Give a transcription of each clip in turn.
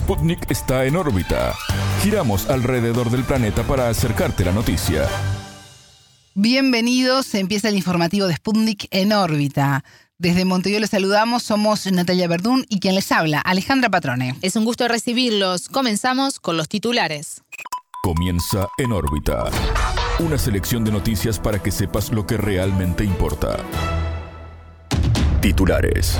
Sputnik está en órbita. Giramos alrededor del planeta para acercarte la noticia. Bienvenidos, empieza el informativo de Sputnik en órbita. Desde Montevideo les saludamos, somos Natalia Verdún y quien les habla, Alejandra Patrone. Es un gusto recibirlos. Comenzamos con los titulares. Comienza en órbita. Una selección de noticias para que sepas lo que realmente importa. Titulares.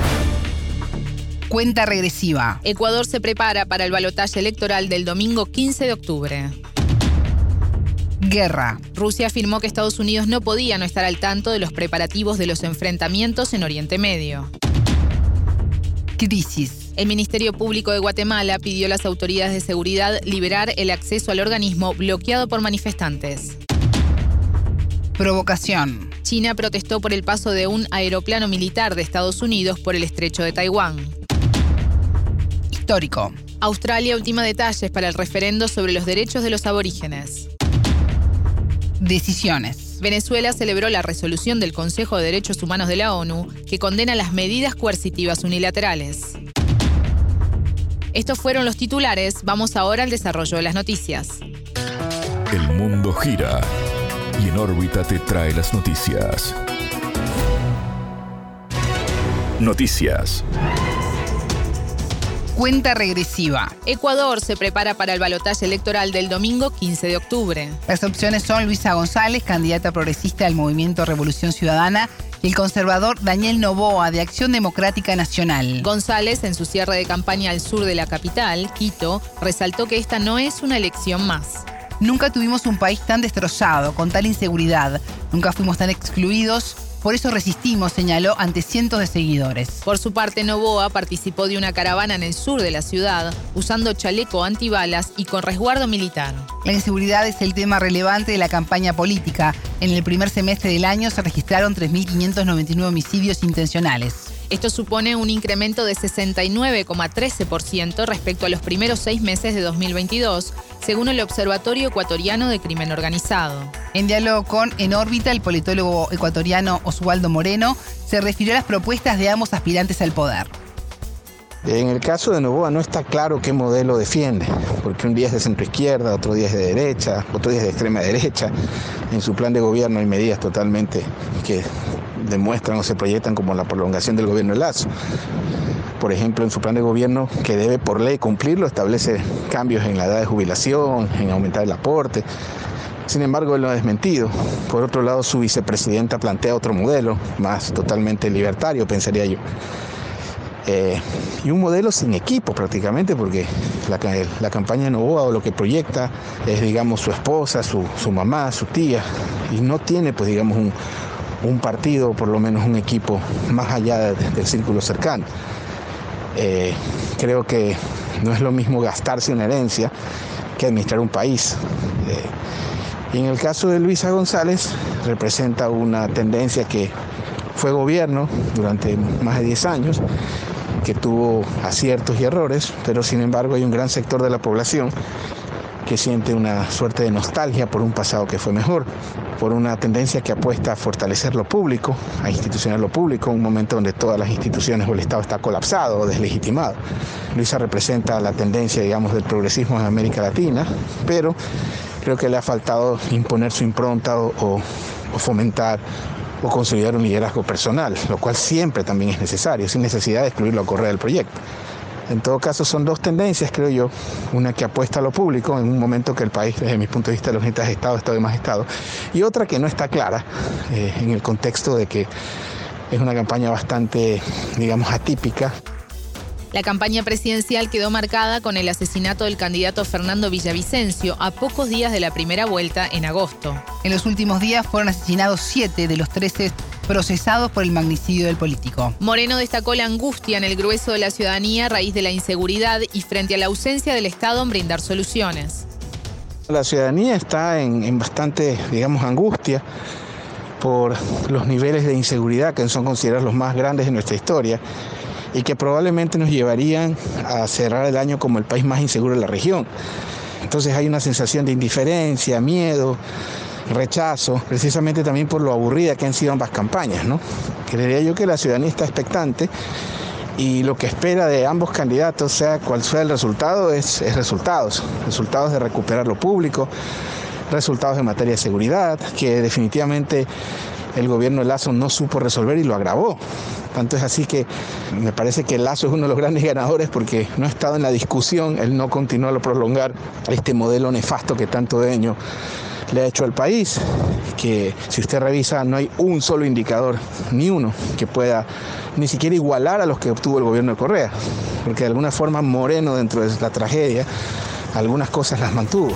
Cuenta regresiva. Ecuador se prepara para el balotaje electoral del domingo 15 de octubre. Guerra. Rusia afirmó que Estados Unidos no podía no estar al tanto de los preparativos de los enfrentamientos en Oriente Medio. Crisis. El Ministerio Público de Guatemala pidió a las autoridades de seguridad liberar el acceso al organismo bloqueado por manifestantes. Provocación. China protestó por el paso de un aeroplano militar de Estados Unidos por el estrecho de Taiwán. Histórico. Australia ultima detalles para el referendo sobre los derechos de los aborígenes. Decisiones. Venezuela celebró la resolución del Consejo de Derechos Humanos de la ONU que condena las medidas coercitivas unilaterales. Estos fueron los titulares, vamos ahora al desarrollo de las noticias. El mundo gira y en órbita te trae las noticias. Noticias. Cuenta regresiva. Ecuador se prepara para el balotaje electoral del domingo 15 de octubre. Las opciones son Luisa González, candidata progresista del Movimiento Revolución Ciudadana, y el conservador Daniel Novoa, de Acción Democrática Nacional. González, en su cierre de campaña al sur de la capital, Quito, resaltó que esta no es una elección más. Nunca tuvimos un país tan destrozado, con tal inseguridad. Nunca fuimos tan excluidos. Por eso resistimos, señaló ante cientos de seguidores. Por su parte, Novoa participó de una caravana en el sur de la ciudad, usando chaleco antibalas y con resguardo militar. La inseguridad es el tema relevante de la campaña política. En el primer semestre del año se registraron 3.599 homicidios intencionales. Esto supone un incremento de 69,13% respecto a los primeros seis meses de 2022, según el Observatorio Ecuatoriano de Crimen Organizado. En diálogo con En órbita, el politólogo ecuatoriano Oswaldo Moreno se refirió a las propuestas de ambos aspirantes al poder. En el caso de Novoa no está claro qué modelo defiende, porque un día es de centro izquierda, otro día es de derecha, otro día es de extrema derecha. En su plan de gobierno hay medidas totalmente que demuestran o se proyectan como la prolongación del gobierno de Lazo. Por ejemplo, en su plan de gobierno, que debe por ley cumplirlo, establece cambios en la edad de jubilación, en aumentar el aporte. Sin embargo, él lo ha desmentido. Por otro lado, su vicepresidenta plantea otro modelo, más totalmente libertario, pensaría yo. Eh, y un modelo sin equipo prácticamente, porque la, campaña de Novoa o lo que proyecta es, digamos, su esposa, su, su mamá, su tía, y no tiene, pues, digamos, un, un partido, por lo menos un equipo más allá del círculo cercano. Eh, creo que no es lo mismo gastarse una herencia que administrar un país. Eh, y en el caso de Luisa González representa una tendencia que fue gobierno durante más de 10 años, que tuvo aciertos y errores, pero sin embargo hay un gran sector de la población que siente una suerte de nostalgia por un pasado que fue mejor, por una tendencia que apuesta a fortalecer lo público, a institucionar lo público, un momento donde todas las instituciones o el Estado está colapsado o deslegitimado. Luisa representa la tendencia, digamos, del progresismo en América Latina, pero creo que le ha faltado imponer su impronta o, o, o fomentar o consolidar un liderazgo personal, lo cual siempre también es necesario, sin necesidad de excluirlo a correr del proyecto. En todo caso, son dos tendencias, creo yo. Una que apuesta a lo público en un momento que el país, desde mi punto de vista, lo necesita Estado, Estado y más Estado. Y otra que no está clara eh, en el contexto de que es una campaña bastante, digamos, atípica. La campaña presidencial quedó marcada con el asesinato del candidato Fernando Villavicencio a pocos días de la primera vuelta en agosto. En los últimos días fueron asesinados siete de los 13 procesados por el magnicidio del político. Moreno destacó la angustia en el grueso de la ciudadanía a raíz de la inseguridad y frente a la ausencia del Estado en brindar soluciones. La ciudadanía está en, en bastante, digamos, angustia por los niveles de inseguridad que son considerados los más grandes de nuestra historia y que probablemente nos llevarían a cerrar el año como el país más inseguro de la región. Entonces hay una sensación de indiferencia, miedo, rechazo, precisamente también por lo aburrida que han sido ambas campañas, ¿no? Creería yo que la ciudadanía está expectante y lo que espera de ambos candidatos, sea cual sea el resultado, es, es resultados, resultados de recuperar lo público, resultados en materia de seguridad, que definitivamente el gobierno de Lazo no supo resolver y lo agravó. Tanto es así que me parece que Lazo es uno de los grandes ganadores porque no ha estado en la discusión, él no continuó a prolongar este modelo nefasto que tanto daño le ha hecho al país, que si usted revisa no hay un solo indicador, ni uno, que pueda ni siquiera igualar a los que obtuvo el gobierno de Correa, porque de alguna forma Moreno dentro de la tragedia algunas cosas las mantuvo.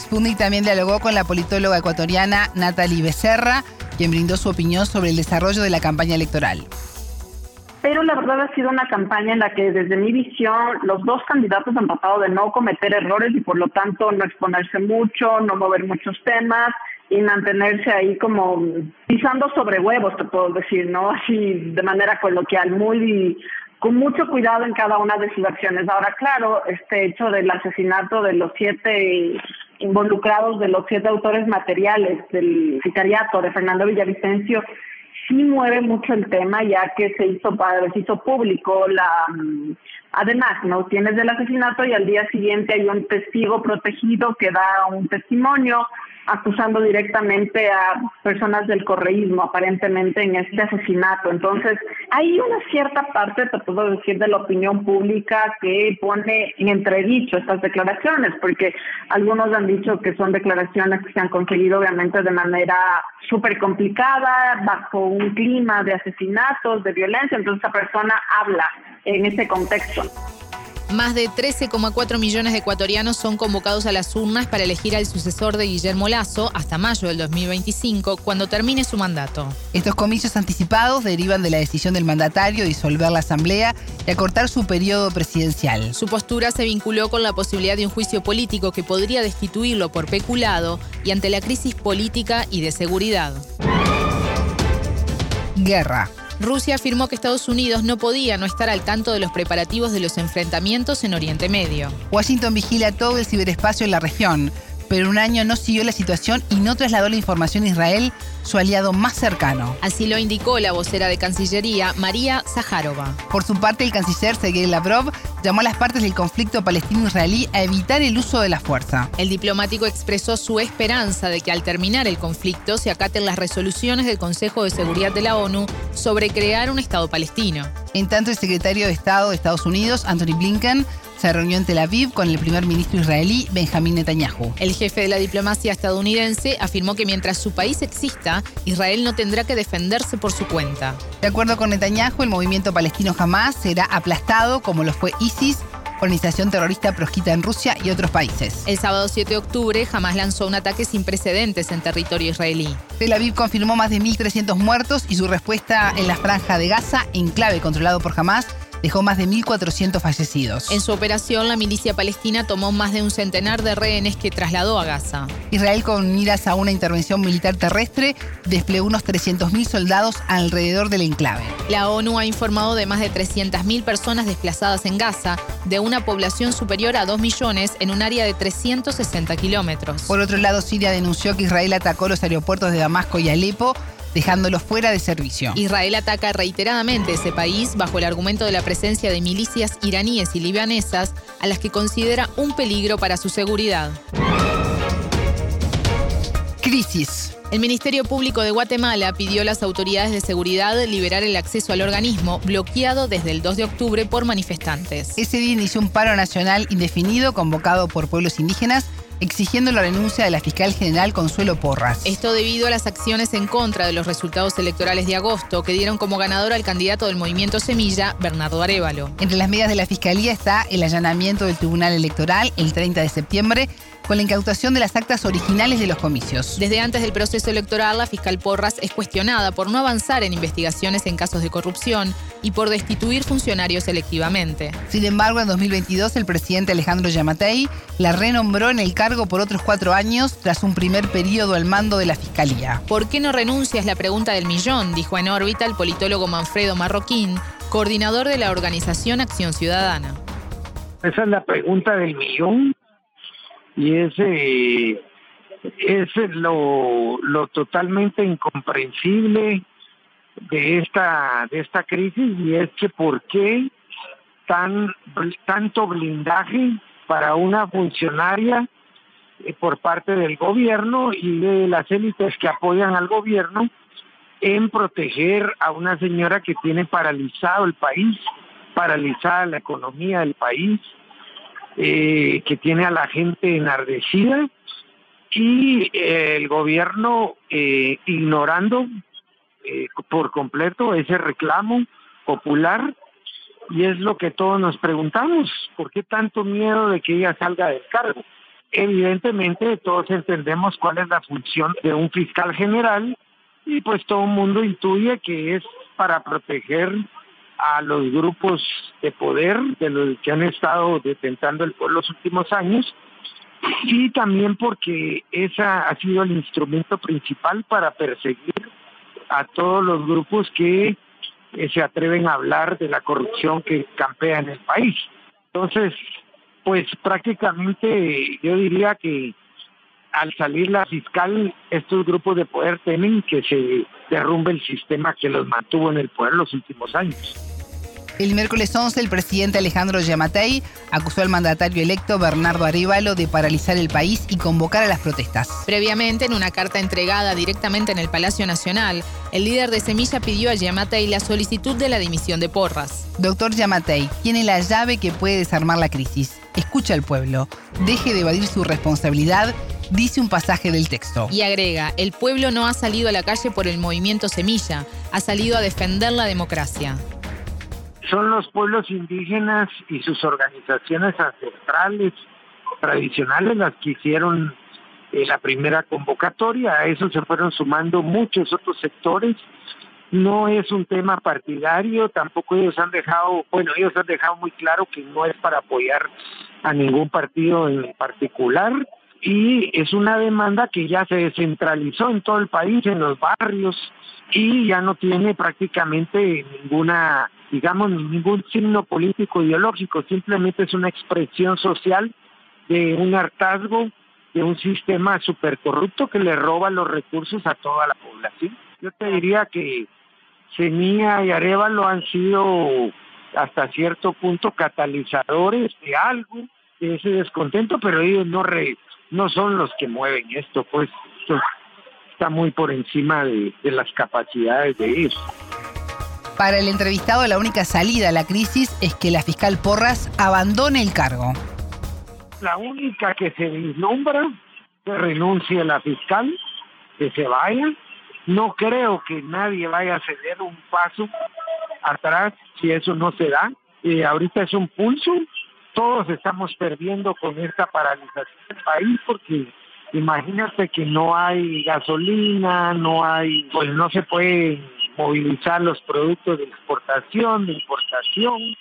Sputnik también dialogó con la politóloga ecuatoriana Natalie Becerra, quien brindó su opinión sobre el desarrollo de la campaña electoral. Pero la verdad ha sido una campaña en la que desde mi visión los dos candidatos han tratado de no cometer errores y por lo tanto no exponerse mucho, no mover muchos temas y mantenerse ahí como pisando sobre huevos, te puedo decir, ¿no? Así de manera coloquial, muy con mucho cuidado en cada una de sus acciones. Ahora, claro, este hecho del asesinato de los siete involucrados de los siete autores materiales del sicariato de Fernando Villavicencio sí mueve mucho el tema ya que se hizo se hizo público la mm, además no tienes del asesinato y al día siguiente hay un testigo protegido que da un testimonio acusando directamente a personas del correísmo, aparentemente en este asesinato. Entonces, hay una cierta parte, te puedo decir, de la opinión pública que pone en entredicho estas declaraciones, porque algunos han dicho que son declaraciones que se han conseguido obviamente de manera súper complicada, bajo un clima de asesinatos, de violencia, entonces esa persona habla en ese contexto. Más de 13,4 millones de ecuatorianos son convocados a las urnas para elegir al sucesor de Guillermo Lazo hasta mayo del 2025, cuando termine su mandato. Estos comicios anticipados derivan de la decisión del mandatario de disolver la Asamblea y acortar su periodo presidencial. Su postura se vinculó con la posibilidad de un juicio político que podría destituirlo por peculado y ante la crisis política y de seguridad. Guerra. Rusia afirmó que Estados Unidos no podía no estar al tanto de los preparativos de los enfrentamientos en Oriente Medio. Washington vigila todo el ciberespacio en la región, pero un año no siguió la situación y no trasladó la información a Israel, su aliado más cercano. Así lo indicó la vocera de Cancillería, María Zaharova. Por su parte, el canciller Sergei Lavrov llamó a las partes del conflicto palestino-israelí a evitar el uso de la fuerza. El diplomático expresó su esperanza de que al terminar el conflicto se acaten las resoluciones del Consejo de Seguridad de la ONU sobre crear un Estado palestino. En tanto, el secretario de Estado de Estados Unidos, Anthony Blinken, se reunió en Tel Aviv con el primer ministro israelí Benjamín Netanyahu. El jefe de la diplomacia estadounidense afirmó que mientras su país exista, Israel no tendrá que defenderse por su cuenta. De acuerdo con Netanyahu, el movimiento palestino jamás será aplastado como lo fue ISIS organización terrorista prosquita en Rusia y otros países. El sábado 7 de octubre, Hamas lanzó un ataque sin precedentes en territorio israelí. Tel Aviv confirmó más de 1.300 muertos y su respuesta en la franja de Gaza, enclave controlado por Hamas, dejó más de 1.400 fallecidos. En su operación, la milicia palestina tomó más de un centenar de rehenes que trasladó a Gaza. Israel, con miras a una intervención militar terrestre, desplegó unos 300.000 soldados alrededor del enclave. La ONU ha informado de más de 300.000 personas desplazadas en Gaza, de una población superior a 2 millones en un área de 360 kilómetros. Por otro lado, Siria denunció que Israel atacó los aeropuertos de Damasco y Alepo dejándolos fuera de servicio. Israel ataca reiteradamente ese país bajo el argumento de la presencia de milicias iraníes y libanesas a las que considera un peligro para su seguridad. Crisis. El Ministerio Público de Guatemala pidió a las autoridades de seguridad liberar el acceso al organismo, bloqueado desde el 2 de octubre por manifestantes. Ese día inició un paro nacional indefinido convocado por pueblos indígenas exigiendo la renuncia de la fiscal general Consuelo Porras. Esto debido a las acciones en contra de los resultados electorales de agosto que dieron como ganador al candidato del movimiento Semilla, Bernardo Arevalo. Entre las medidas de la fiscalía está el allanamiento del Tribunal Electoral el 30 de septiembre con la incautación de las actas originales de los comicios. Desde antes del proceso electoral, la fiscal Porras es cuestionada por no avanzar en investigaciones en casos de corrupción y por destituir funcionarios selectivamente. Sin embargo, en 2022 el presidente Alejandro Yamatei la renombró en el cargo por otros cuatro años tras un primer periodo al mando de la fiscalía. ¿Por qué no renuncias la pregunta del millón? dijo en órbita el politólogo Manfredo Marroquín, coordinador de la organización Acción Ciudadana. Esa es la pregunta del millón y ese es lo, lo totalmente incomprensible de esta de esta crisis y es que por qué tan tanto blindaje para una funcionaria eh, por parte del gobierno y de las élites que apoyan al gobierno en proteger a una señora que tiene paralizado el país, paralizada la economía del país, eh, que tiene a la gente enardecida y eh, el gobierno eh, ignorando por completo ese reclamo popular y es lo que todos nos preguntamos, ¿por qué tanto miedo de que ella salga del cargo? Evidentemente todos entendemos cuál es la función de un fiscal general y pues todo el mundo intuye que es para proteger a los grupos de poder de los que han estado detentando el pueblo los últimos años y también porque esa ha sido el instrumento principal para perseguir a todos los grupos que eh, se atreven a hablar de la corrupción que campea en el país. Entonces, pues prácticamente yo diría que al salir la fiscal, estos grupos de poder temen que se derrumbe el sistema que los mantuvo en el poder los últimos años. El miércoles 11, el presidente Alejandro Yamatei acusó al mandatario electo Bernardo Arevalo de paralizar el país y convocar a las protestas. Previamente, en una carta entregada directamente en el Palacio Nacional, el líder de Semilla pidió a Yamatei la solicitud de la dimisión de Porras. Doctor Yamatei, tiene la llave que puede desarmar la crisis. Escucha al pueblo. Deje de evadir su responsabilidad dice un pasaje del texto. Y agrega, el pueblo no ha salido a la calle por el movimiento Semilla, ha salido a defender la democracia. Son los pueblos indígenas y sus organizaciones ancestrales, tradicionales, las que hicieron eh, la primera convocatoria. A eso se fueron sumando muchos otros sectores. No es un tema partidario, tampoco ellos han dejado, bueno, ellos han dejado muy claro que no es para apoyar a ningún partido en particular y es una demanda que ya se descentralizó en todo el país, en los barrios, y ya no tiene prácticamente ninguna, digamos, ningún signo político ideológico, simplemente es una expresión social de un hartazgo de un sistema súper corrupto que le roba los recursos a toda la población. Yo te diría que Semilla y Arevalo han sido hasta cierto punto catalizadores de algo, de ese descontento, pero ellos no re, no son los que mueven esto, pues esto está muy por encima de, las capacidades de ellos. Para el entrevistado, la única salida a la crisis es que la fiscal Porras abandone el cargo. La única que se vislumbra que renuncie la fiscal, que se vaya. No creo que nadie vaya a ceder un paso atrás si eso no se da. Eh, ahorita es un pulso todos estamos perdiendo con esta paralización del país porque imagínate que no hay gasolina, no hay, pues no se pueden movilizar los productos de exportación, de importación,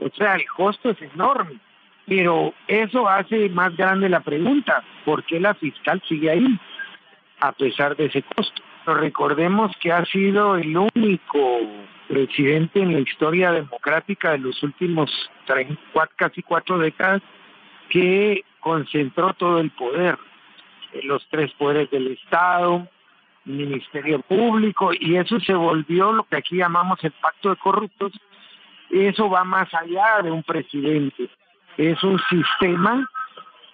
o sea, el costo es enorme. Pero eso hace más grande la pregunta, ¿por qué la fiscal sigue ahí a pesar de ese costo? Pero recordemos que ha sido el único presidente en la historia democrática de los últimos casi cuatro décadas que concentró todo el poder, los tres poderes del Estado, Ministerio Público, y eso se volvió lo que aquí llamamos el pacto de corruptos. Eso va más allá de un presidente. Es un sistema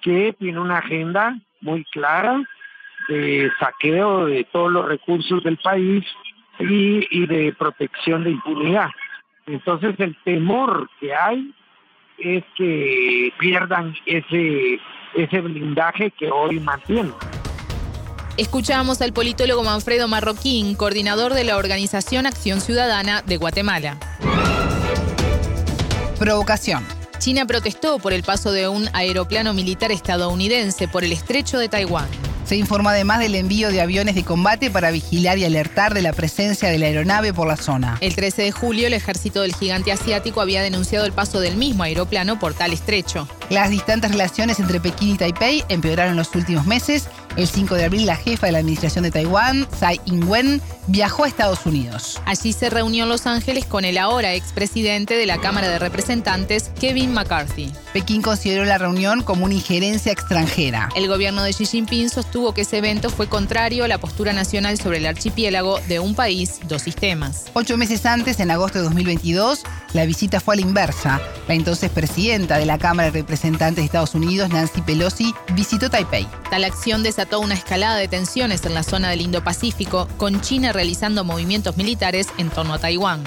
que tiene una agenda muy clara de saqueo de todos los recursos del país y, de protección de impunidad. Entonces el temor que hay es que pierdan ese, ese blindaje que hoy mantienen. Escuchamos al politólogo Manfredo Marroquín, coordinador de la organización Acción Ciudadana de Guatemala. Provocación. China protestó por el paso de un aeroplano militar estadounidense por el estrecho de Taiwán. Se informó además del envío de aviones de combate para vigilar y alertar de la presencia de la aeronave por la zona. El 13 de julio, el ejército del gigante asiático había denunciado el paso del mismo aeroplano por tal estrecho. Las distantes relaciones entre Pekín y Taipei empeoraron en los últimos meses El 5 de abril, la jefa de la administración de Taiwán, Tsai Ing-wen, viajó a Estados Unidos. Allí se reunió en Los Ángeles con el ahora expresidente de la Cámara de Representantes, Kevin McCarthy. Pekín consideró la reunión como una injerencia extranjera. El gobierno de Xi Jinping sostuvo que ese evento fue contrario a la postura nacional sobre el archipiélago de un país, dos sistemas. Ocho meses antes, en agosto de 2022, la visita fue a la inversa. La entonces presidenta de la Cámara de Representantes de Estados Unidos, Nancy Pelosi, visitó Taipei. Tal acción desató una escalada de tensiones en la zona del Indo-Pacífico, con China realizando movimientos militares en torno a Taiwán.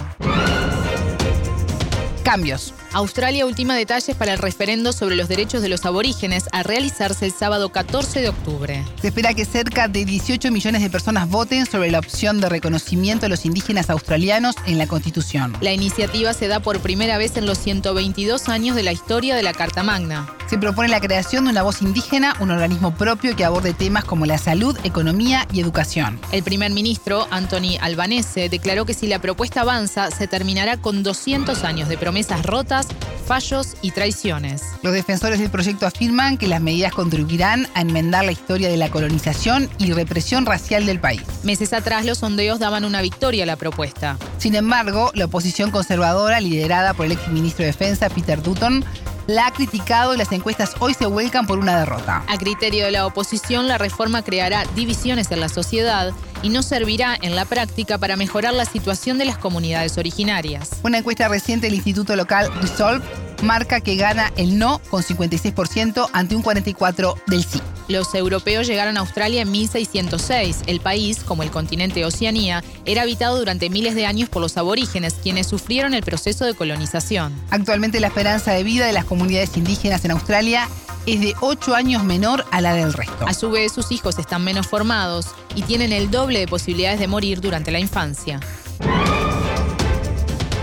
Cambios. Australia ultima detalles para el referendo sobre los derechos de los aborígenes a realizarse el sábado 14 de octubre. Se espera que cerca de 18 millones de personas voten sobre la opción de reconocimiento de los indígenas australianos en la Constitución. La iniciativa se da por primera vez en los 122 años de la historia de la Carta Magna. Se propone la creación de una voz indígena, un organismo propio que aborde temas como la salud, economía y educación. El primer ministro, Anthony Albanese, declaró que si la propuesta avanza, se terminará con 200 años de promesas rotas, fallos y traiciones. Los defensores del proyecto afirman que las medidas contribuirán a enmendar la historia de la colonización y represión racial del país. Meses atrás los sondeos daban una victoria a la propuesta. Sin embargo, la oposición conservadora, liderada por el ex ministro de Defensa Peter Dutton, la ha criticado y las encuestas hoy se vuelcan por una derrota. A criterio de la oposición, la reforma creará divisiones en la sociedad y no servirá en la práctica para mejorar la situación de las comunidades originarias. Una encuesta reciente del Instituto Local Resolve marca que gana el no con 56% ante un 44% del sí. Los europeos llegaron a Australia en 1606. El país, como el continente Oceanía, era habitado durante miles de años por los aborígenes, quienes sufrieron el proceso de colonización. Actualmente la esperanza de vida de las comunidades indígenas en Australia es de 8 años menor a la del resto. A su vez, sus hijos están menos formados y tienen el doble de posibilidades de morir durante la infancia.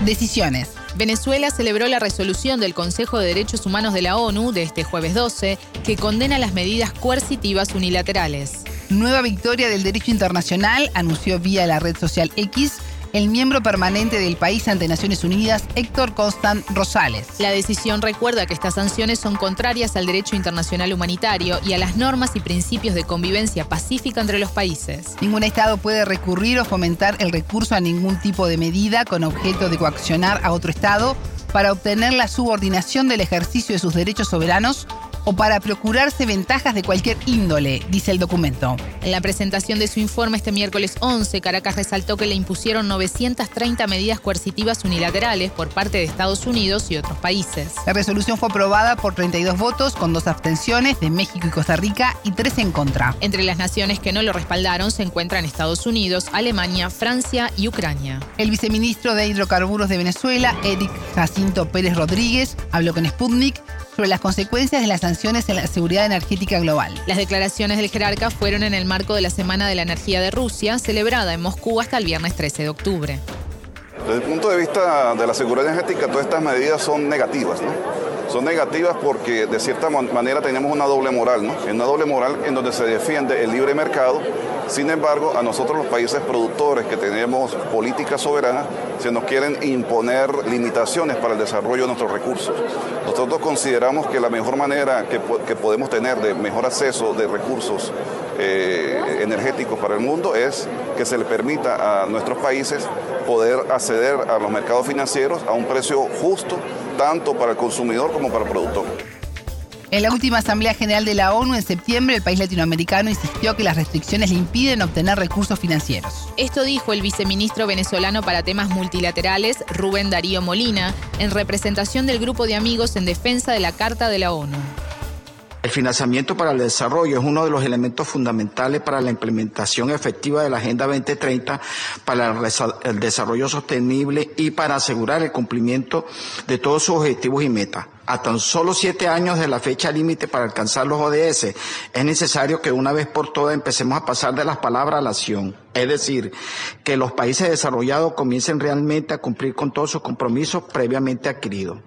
Decisiones. Venezuela celebró la resolución del Consejo de Derechos Humanos de la ONU de este jueves 12 que condena las medidas coercitivas unilaterales. Nueva victoria del derecho internacional, anunció vía la red social X el miembro permanente del país ante Naciones Unidas, Héctor Constant Rosales. La decisión recuerda que estas sanciones son contrarias al derecho internacional humanitario y a las normas y principios de convivencia pacífica entre los países. Ningún Estado puede recurrir o fomentar el recurso a ningún tipo de medida con objeto de coaccionar a otro Estado para obtener la subordinación del ejercicio de sus derechos soberanos o para procurarse ventajas de cualquier índole, dice el documento. En la presentación de su informe este miércoles 11, Caracas resaltó que le impusieron 930 medidas coercitivas unilaterales por parte de Estados Unidos y otros países. La resolución fue aprobada por 32 votos, con dos abstenciones de México y Costa Rica y tres en contra. Entre las naciones que no lo respaldaron se encuentran Estados Unidos, Alemania, Francia y Ucrania. El viceministro de Hidrocarburos de Venezuela, Eric Jacinto Pérez Rodríguez, habló con Sputnik sobre las consecuencias de las sanciones en la seguridad energética global. Las declaraciones del jerarca fueron en el marco de la Semana de la Energía de Rusia, celebrada en Moscú hasta el viernes 13 de octubre. Desde el punto de vista de la seguridad energética, todas estas medidas son negativas, ¿no? Son negativas porque de cierta manera tenemos una doble moral, ¿no? Una doble moral en donde se defiende el libre mercado, sin embargo, a nosotros los países productores que tenemos política soberana, se nos quieren imponer limitaciones para el desarrollo de nuestros recursos. Nosotros consideramos que la mejor manera que, que podemos tener de mejor acceso de recursos eh, energéticos para el mundo es que se le permita a nuestros países poder acceder a los mercados financieros a un precio justo, tanto para el consumidor como para el productor. En la última Asamblea General de la ONU en septiembre, el país latinoamericano insistió que las restricciones le impiden obtener recursos financieros. Esto dijo el viceministro venezolano para temas multilaterales, Rubén Darío Molina, en representación del grupo de amigos en defensa de la Carta de la ONU. El financiamiento para el desarrollo es uno de los elementos fundamentales para la implementación efectiva de la Agenda 2030, para el desarrollo sostenible y para asegurar el cumplimiento de todos sus objetivos y metas. A tan solo siete años de la fecha límite para alcanzar los ODS, es necesario que una vez por todas empecemos a pasar de las palabras a la acción. Es decir, que los países desarrollados comiencen realmente a cumplir con todos sus compromisos previamente adquiridos.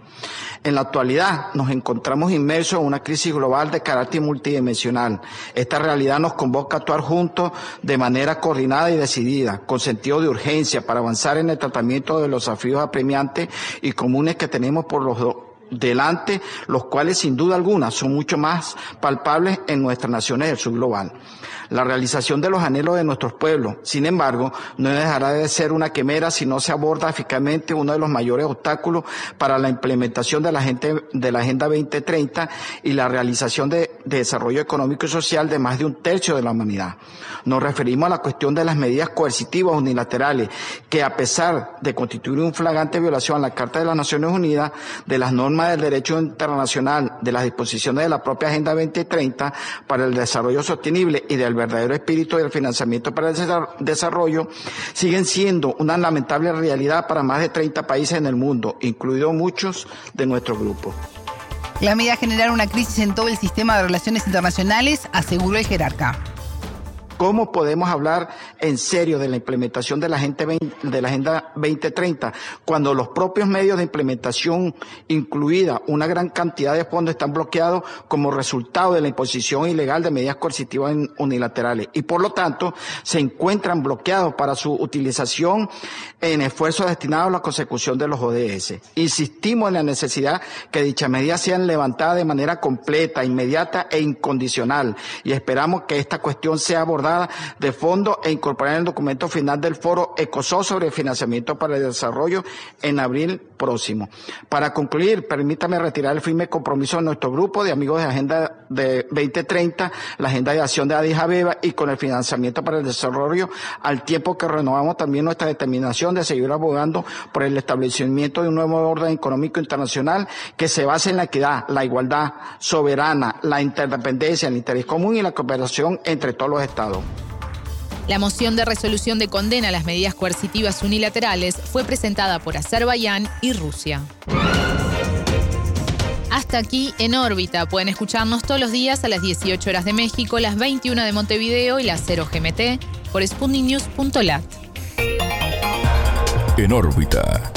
En la actualidad nos encontramos inmersos en una crisis global de carácter multidimensional. Esta realidad nos convoca a actuar juntos de manera coordinada y decidida, con sentido de urgencia para avanzar en el tratamiento de los desafíos apremiantes y comunes que tenemos por los delante, los cuales sin duda alguna son mucho más palpables en nuestras naciones del sur global la realización de los anhelos de nuestros pueblos. Sin embargo, no dejará de ser una quimera si no se aborda eficazmente uno de los mayores obstáculos para la implementación de la, de la Agenda 2030 y la realización de, desarrollo económico y social de más de un tercio de la humanidad. Nos referimos a la cuestión de las medidas coercitivas unilaterales que a pesar de constituir un flagrante violación a la Carta de las Naciones Unidas, de las normas del derecho internacional, de las disposiciones de la propia Agenda 2030 para el desarrollo sostenible y del verdadero espíritu del financiamiento para el desarrollo, siguen siendo una lamentable realidad para más de 30 países en el mundo, incluidos muchos de nuestro grupo. La medida generar una crisis en todo el sistema de relaciones internacionales, aseguró el jerarca. ¿Cómo podemos hablar en serio de la implementación de la, de la Agenda 2030 cuando los propios medios de implementación, incluida una gran cantidad de fondos, están bloqueados como resultado de la imposición ilegal de medidas coercitivas unilaterales y por lo tanto se encuentran bloqueados para su utilización en esfuerzos destinados a la consecución de los ODS? Insistimos en la necesidad que dichas medidas sean levantadas de manera completa, inmediata e incondicional y esperamos que esta cuestión sea abordada de fondo e incorporar en el documento final del foro ECOSO sobre financiamiento para el desarrollo en abril próximo. Para concluir, permítame retirar el firme compromiso de nuestro grupo de amigos de Agenda de 2030, la Agenda de Acción de Addis Abeba y con el financiamiento para el desarrollo, al tiempo que renovamos también nuestra determinación de seguir abogando por el establecimiento de un nuevo orden económico internacional que se base en la equidad, la igualdad soberana, la interdependencia, el interés común y la cooperación entre todos los estados. La moción de resolución de condena a las medidas coercitivas unilaterales fue presentada por Azerbaiyán y Rusia. Hasta aquí en órbita. Pueden escucharnos todos los días a las 18 horas de México, las 21 de Montevideo y las 0 GMT por sputniknews.lat. En órbita.